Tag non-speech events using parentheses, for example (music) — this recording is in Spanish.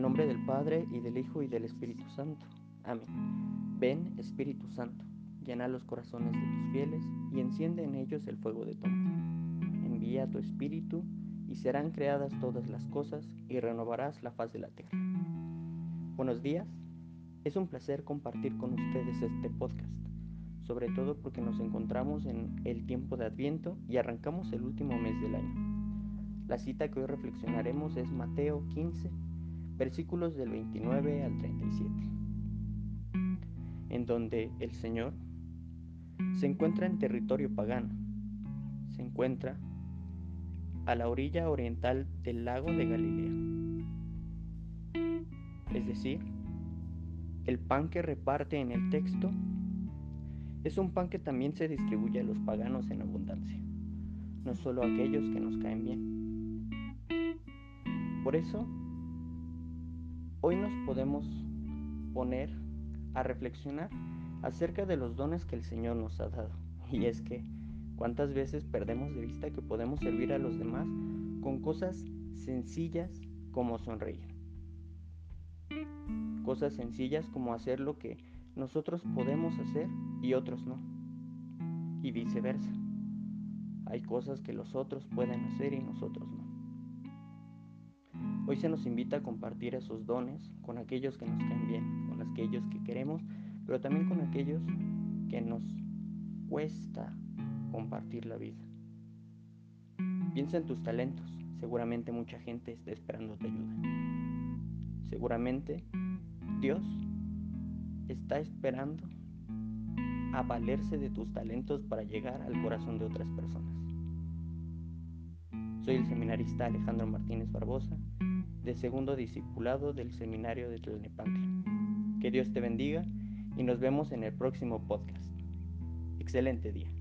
nombre del Padre y del Hijo y del Espíritu Santo. Amén. Ven, Espíritu Santo, llena los corazones de tus fieles y enciende en ellos el fuego de tu amor. Envía tu Espíritu y serán creadas todas las cosas y renovarás la faz de la tierra. Buenos días, es un placer compartir con ustedes este podcast, sobre todo porque nos encontramos en el tiempo de Adviento y arrancamos el último mes del año. La cita que hoy reflexionaremos es Mateo 15, versículos del 29 al 37, en donde el Señor se encuentra en territorio pagano, se encuentra a la orilla oriental del lago de Galilea. Es decir, el pan que reparte en el texto es un pan que también se distribuye a los paganos en abundancia, no solo a aquellos que nos caen bien. Por eso, Hoy nos podemos poner a reflexionar acerca de los dones que el Señor nos ha dado. (laughs) Y es que, ¿cuántas veces perdemos de vista que podemos servir a los demás con cosas sencillas como sonreír? Cosas sencillas como hacer lo que nosotros podemos hacer y otros no. Y viceversa. Hay cosas que los otros pueden hacer y nosotros no. Hoy se nos invita a compartir esos dones con aquellos que nos caen bien, con aquellos que queremos, pero también con aquellos que nos cuesta compartir la vida. Piensa en tus talentos, seguramente mucha gente está esperando tu ayuda. Seguramente Dios está esperando a valerse de tus talentos para llegar al corazón de otras personas. Soy el seminarista Alejandro Martínez Barbosa de segundo discipulado del seminario de Tlalnepantla. Que Dios te bendiga y nos vemos en el próximo podcast. Excelente día.